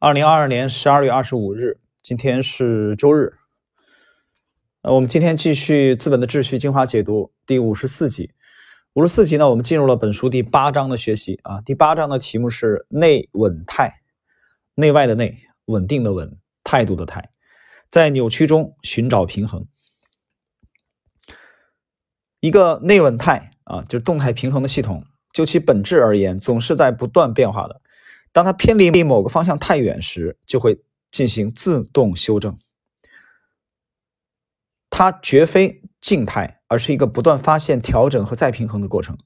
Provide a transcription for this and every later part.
二零二二年十二月二十五日，今天是周日。呃，我们今天继续《资本的秩序》精华解读第五十四集。五十四集呢，我们进入了本书第八章的学习啊。第八章的题目是内稳态，内外的内，稳定的稳，态度的态，在扭曲中寻找平衡。一个内稳态啊，就是动态平衡的系统，就其本质而言，总是在不断变化的。当它偏离某个方向太远时，就会进行自动修正。它绝非静态，而是一个不断发现、调整和再平衡的过程。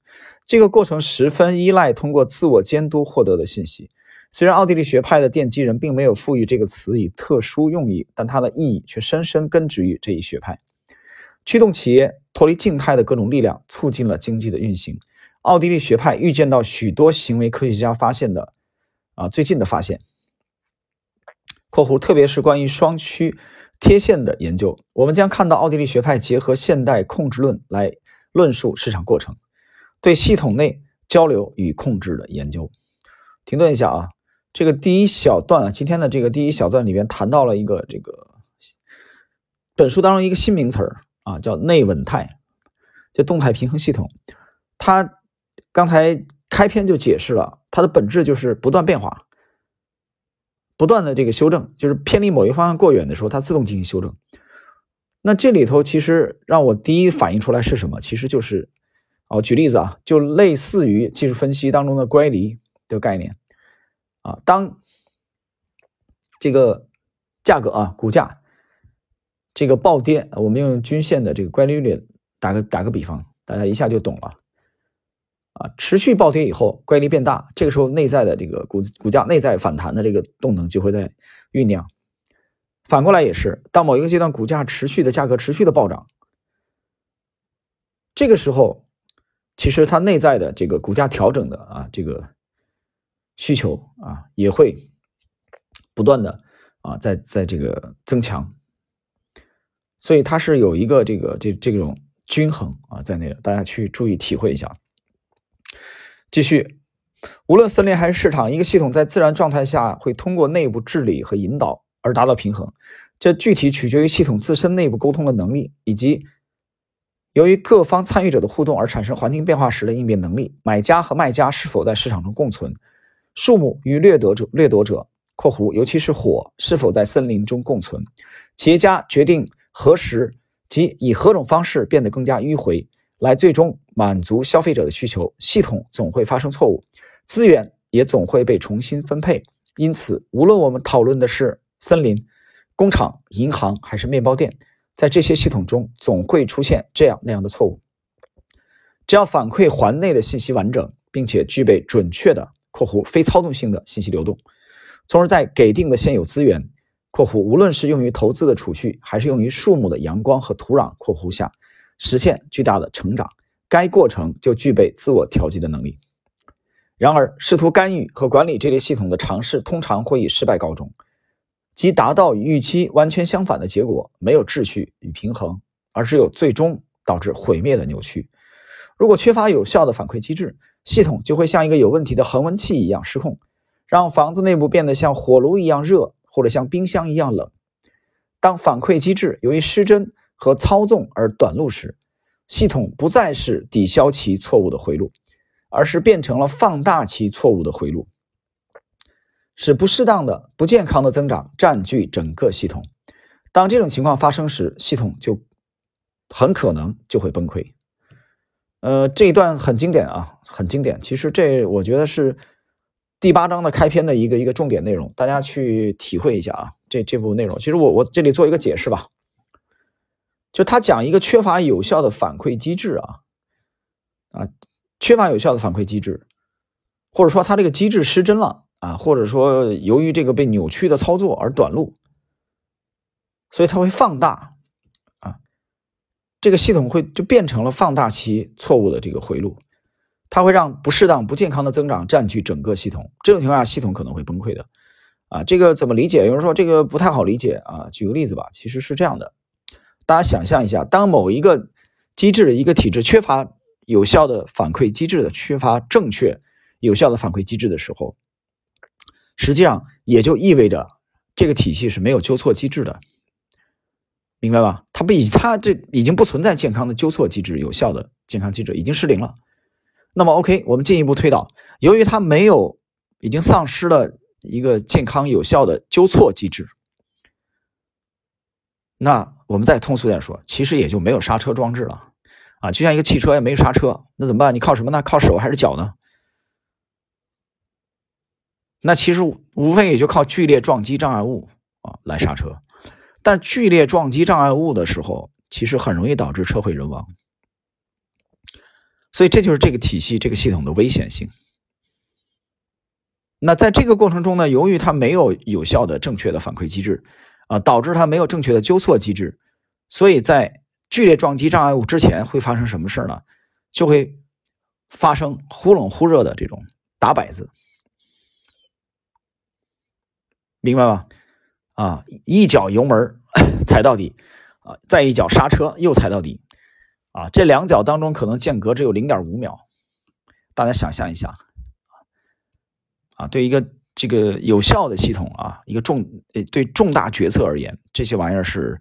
这个过程十分依赖通过自我监督获得的信息。虽然奥地利学派的奠基人并没有赋予这个词以特殊用意，但它的意义却深深根植于这一学派。驱动企业脱离静态的各种力量，促进了经济的运行。奥地利学派预见到许多行为科学家发现的。啊，最近的发现（括弧特别是关于双曲贴现的研究），我们将看到奥地利学派结合现代控制论来论述市场过程，对系统内交流与控制的研究。停顿一下啊，这个第一小段啊，今天的这个第一小段里边谈到了一个这个本书当中一个新名词儿啊，叫内稳态，就动态平衡系统。它刚才开篇就解释了。它的本质就是不断变化，不断的这个修正，就是偏离某一方向过远的时候，它自动进行修正。那这里头其实让我第一反应出来是什么？其实就是，哦，举例子啊，就类似于技术分析当中的乖离的概念啊。当这个价格啊，股价这个暴跌，我们用均线的这个乖离率打个打个比方，大家一下就懂了。啊，持续暴跌以后，乖离变大，这个时候内在的这个股股价内在反弹的这个动能就会在酝酿。反过来也是，当某一个阶段股价持续的价格持续的暴涨，这个时候其实它内在的这个股价调整的啊这个需求啊也会不断的啊在在这个增强，所以它是有一个这个这这种均衡啊在内的，大家去注意体会一下。继续，无论森林还是市场，一个系统在自然状态下会通过内部治理和引导而达到平衡。这具体取决于系统自身内部沟通的能力，以及由于各方参与者的互动而产生环境变化时的应变能力。买家和卖家是否在市场中共存？树木与掠夺者（掠夺者）（括弧尤其是火）是否在森林中共存？企业家决定何时及以何种方式变得更加迂回。来最终满足消费者的需求，系统总会发生错误，资源也总会被重新分配。因此，无论我们讨论的是森林、工厂、银行还是面包店，在这些系统中总会出现这样那样的错误。只要反馈环内的信息完整，并且具备准确的（括弧非操纵性的）信息流动，从而在给定的现有资源（括弧无论是用于投资的储蓄，还是用于树木的阳光和土壤）（括弧下）。实现巨大的成长，该过程就具备自我调节的能力。然而，试图干预和管理这类系统的尝试通常会以失败告终，即达到与预期完全相反的结果，没有秩序与平衡，而只有最终导致毁灭的扭曲。如果缺乏有效的反馈机制，系统就会像一个有问题的恒温器一样失控，让房子内部变得像火炉一样热，或者像冰箱一样冷。当反馈机制由于失真，和操纵而短路时，系统不再是抵消其错误的回路，而是变成了放大其错误的回路，使不适当的、不健康的增长占据整个系统。当这种情况发生时，系统就很可能就会崩溃。呃，这一段很经典啊，很经典。其实这我觉得是第八章的开篇的一个一个重点内容，大家去体会一下啊。这这部内容，其实我我这里做一个解释吧。就他讲一个缺乏有效的反馈机制啊，啊，缺乏有效的反馈机制，或者说他这个机制失真了啊，或者说由于这个被扭曲的操作而短路，所以它会放大啊，这个系统会就变成了放大其错误的这个回路，它会让不适当、不健康的增长占据整个系统，这种情况下系统可能会崩溃的啊。这个怎么理解？有人说这个不太好理解啊，举个例子吧，其实是这样的。大家想象一下，当某一个机制、一个体制缺乏有效的反馈机制的、缺乏正确有效的反馈机制的时候，实际上也就意味着这个体系是没有纠错机制的，明白吧？它不已它这已经不存在健康的纠错机制，有效的健康机制已经失灵了。那么 OK，我们进一步推导，由于它没有，已经丧失了一个健康有效的纠错机制，那我们再通俗点说，其实也就没有刹车装置了。啊，就像一个汽车也没刹车，那怎么办？你靠什么呢？靠手还是脚呢？那其实无非也就靠剧烈撞击障碍物啊来刹车。但剧烈撞击障碍物的时候，其实很容易导致车毁人亡。所以这就是这个体系、这个系统的危险性。那在这个过程中呢，由于它没有有效的、正确的反馈机制啊，导致它没有正确的纠错机制，所以在剧烈撞击障碍物之前会发生什么事呢？就会发生忽冷忽热的这种打摆子，明白吗？啊，一脚油门 踩到底，啊，再一脚刹车又踩到底，啊，这两脚当中可能间隔只有零点五秒，大家想象一下，啊，对一个这个有效的系统啊，一个重呃对重大决策而言，这些玩意儿是。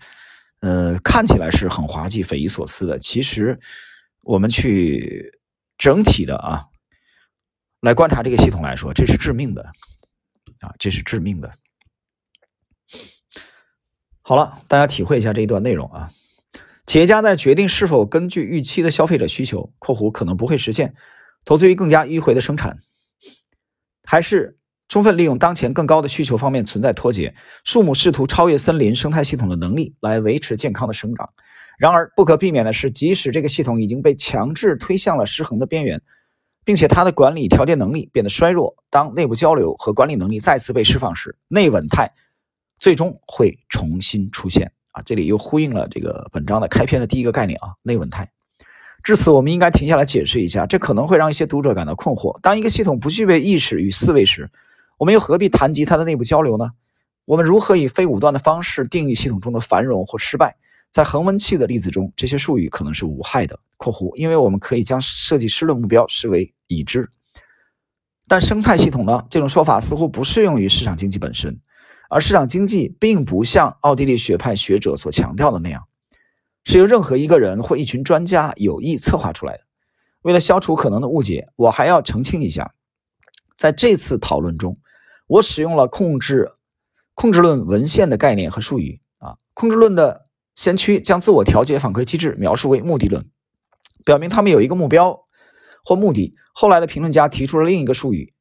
呃，看起来是很滑稽、匪夷所思的。其实，我们去整体的啊来观察这个系统来说，这是致命的啊，这是致命的。好了，大家体会一下这一段内容啊。企业家在决定是否根据预期的消费者需求（括弧可能不会实现）投资于更加迂回的生产，还是？充分利用当前更高的需求方面存在脱节，树木试图超越森林生态系统的能力来维持健康的生长。然而，不可避免的是，即使这个系统已经被强制推向了失衡的边缘，并且它的管理调节能力变得衰弱，当内部交流和管理能力再次被释放时，内稳态最终会重新出现。啊，这里又呼应了这个本章的开篇的第一个概念啊，内稳态。至此，我们应该停下来解释一下，这可能会让一些读者感到困惑：当一个系统不具备意识与思维时，我们又何必谈及它的内部交流呢？我们如何以非武断的方式定义系统中的繁荣或失败？在恒温器的例子中，这些术语可能是无害的（括弧），因为我们可以将设计师的目标视为已知。但生态系统呢？这种说法似乎不适用于市场经济本身，而市场经济并不像奥地利学派学者所强调的那样，是由任何一个人或一群专家有意策划出来的。为了消除可能的误解，我还要澄清一下，在这次讨论中。我使用了控制控制论文献的概念和术语啊，控制论的先驱将自我调节反馈机制描述为目的论，表明他们有一个目标或目的。后来的评论家提出了另一个术语，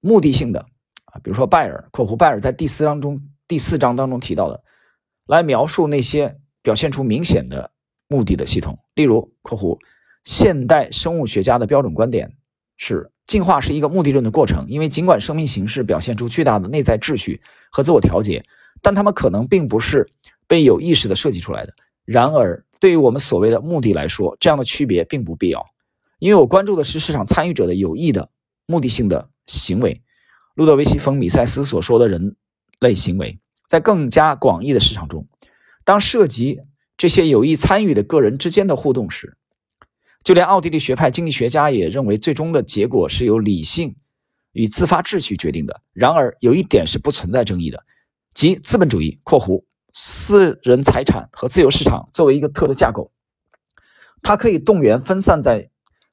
目的性的啊，比如说拜尔（括弧拜尔在第四章中第四章当中提到的），来描述那些表现出明显的目的的系统。例如（括弧现代生物学家的标准观点是）。进化是一个目的论的过程，因为尽管生命形式表现出巨大的内在秩序和自我调节，但它们可能并不是被有意识的设计出来的。然而，对于我们所谓的目的来说，这样的区别并不必要，因为我关注的是市场参与者的有意的目的性的行为。路德维希·冯·米塞斯所说的人类行为，在更加广义的市场中，当涉及这些有意参与的个人之间的互动时。就连奥地利学派经济学家也认为，最终的结果是由理性与自发秩序决定的。然而，有一点是不存在争议的，即资本主义（括弧私人财产和自由市场）作为一个特的架构，它可以动员分散在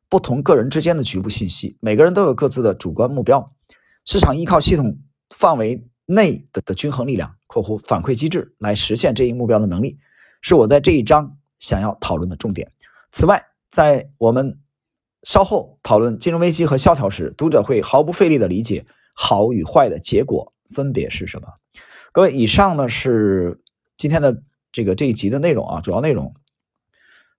不同个人之间的局部信息。每个人都有各自的主观目标。市场依靠系统范围内的的均衡力量（括弧反馈机制）来实现这一目标的能力，是我在这一章想要讨论的重点。此外，在我们稍后讨论金融危机和萧条时，读者会毫不费力地理解好与坏的结果分别是什么。各位，以上呢是今天的这个这一集的内容啊，主要内容。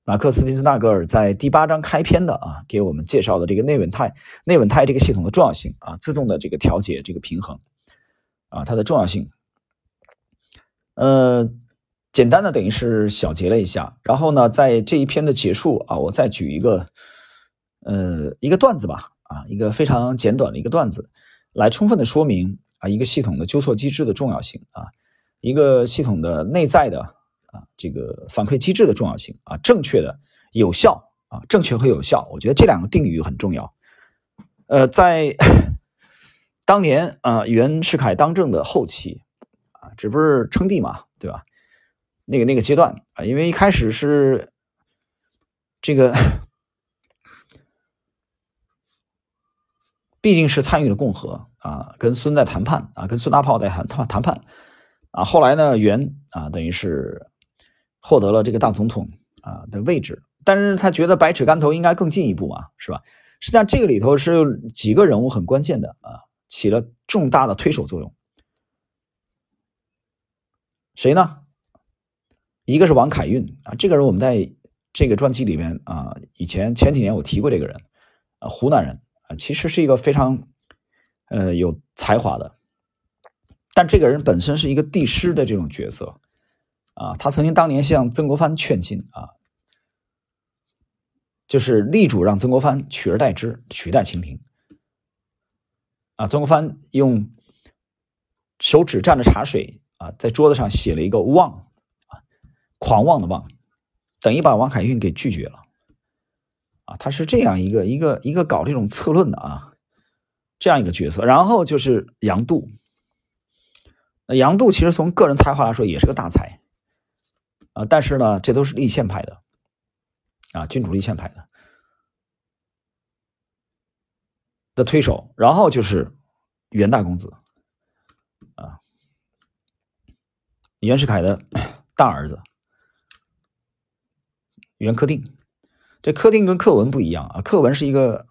马克思·宾斯纳格尔在第八章开篇的啊，给我们介绍的这个内稳态、内稳态这个系统的重要性啊，自动的这个调节这个平衡啊，它的重要性。呃。简单的等于是小结了一下，然后呢，在这一篇的结束啊，我再举一个，呃，一个段子吧，啊，一个非常简短的一个段子，来充分的说明啊，一个系统的纠错机制的重要性啊，一个系统的内在的啊，这个反馈机制的重要性啊，正确的、有效啊，正确和有效，我觉得这两个定语很重要。呃，在当年啊，袁世凯当政的后期啊，这不是称帝嘛，对吧？那个那个阶段啊，因为一开始是这个，毕竟是参与了共和啊，跟孙在谈判啊，跟孙大炮在谈谈判啊。后来呢，袁啊，等于是获得了这个大总统啊的位置，但是他觉得百尺竿头应该更进一步嘛，是吧？实际上这个里头是几个人物很关键的啊，起了重大的推手作用。谁呢？一个是王凯运啊，这个人我们在这个专辑里面啊，以前前几年我提过这个人，啊，湖南人啊，其实是一个非常呃有才华的，但这个人本身是一个帝师的这种角色啊，他曾经当年向曾国藩劝进啊，就是力主让曾国藩取而代之，取代清廷啊，曾国藩用手指蘸着茶水啊，在桌子上写了一个望。狂妄的妄，等于把王凯运给拒绝了，啊，他是这样一个一个一个搞这种策论的啊，这样一个角色。然后就是杨度，那杨度其实从个人才华来说也是个大才，啊，但是呢，这都是立宪派的，啊，君主立宪派的的推手。然后就是袁大公子，啊，袁世凯的大儿子。袁克定，这克定跟克文不一样啊，克文是一个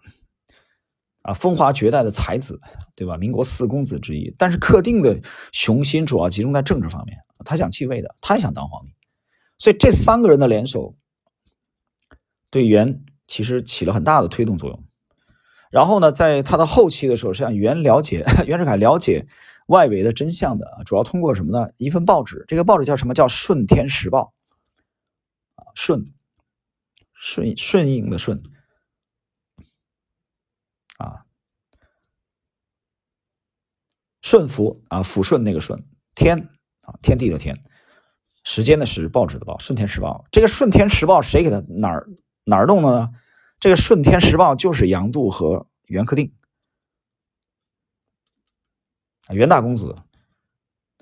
啊风华绝代的才子，对吧？民国四公子之一。但是克定的雄心主要集中在政治方面，他想继位的，他也想当皇帝。所以这三个人的联手，对袁其实起了很大的推动作用。然后呢，在他的后期的时候，实际上袁了解 袁世凯了解外围的真相的，主要通过什么呢？一份报纸，这个报纸叫什么叫《顺天时报》啊，顺。顺顺应的顺啊，顺服啊，抚顺那个顺天啊，天地的天，时间的时，报纸的报，顺天时报。这个顺天时报谁给他哪儿哪儿弄的呢？这个顺天时报就是杨度和袁克定袁大公子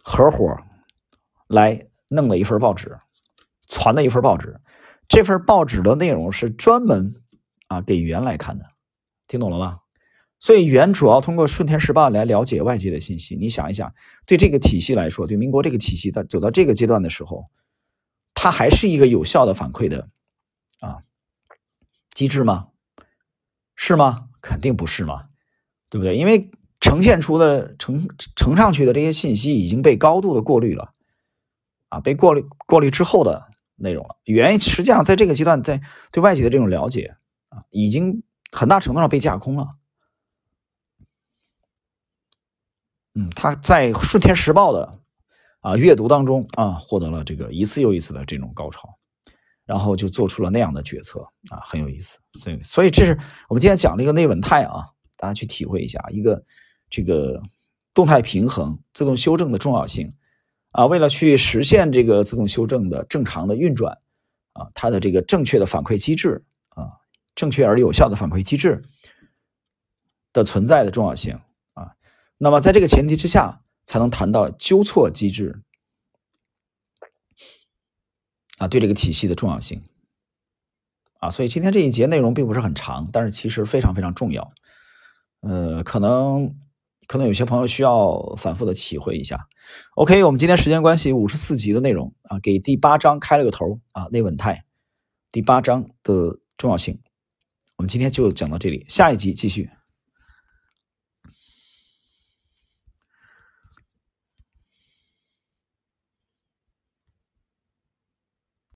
合伙来弄的一份报纸，传的一份报纸。这份报纸的内容是专门啊给袁来看的，听懂了吗？所以袁主要通过《顺天时报》来了解外界的信息。你想一想，对这个体系来说，对民国这个体系，它走到这个阶段的时候，它还是一个有效的反馈的啊机制吗？是吗？肯定不是嘛，对不对？因为呈现出的呈呈上去的这些信息已经被高度的过滤了啊，被过滤过滤之后的。内容了，原因实际上在这个阶段，在对外界的这种了解啊，已经很大程度上被架空了。嗯，他在《顺天时报》的啊阅读当中啊，获得了这个一次又一次的这种高潮，然后就做出了那样的决策啊，很有意思。所以，所以这是我们今天讲的一个内稳态啊，大家去体会一下一个这个动态平衡、自动修正的重要性。啊，为了去实现这个自动修正的正常的运转，啊，它的这个正确的反馈机制啊，正确而有效的反馈机制的存在的重要性啊，那么在这个前提之下，才能谈到纠错机制啊，对这个体系的重要性啊，所以今天这一节内容并不是很长，但是其实非常非常重要，呃，可能。可能有些朋友需要反复的体会一下。OK，我们今天时间关系，五十四集的内容啊，给第八章开了个头啊，内稳态，第八章的重要性，我们今天就讲到这里，下一集继续。